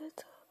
little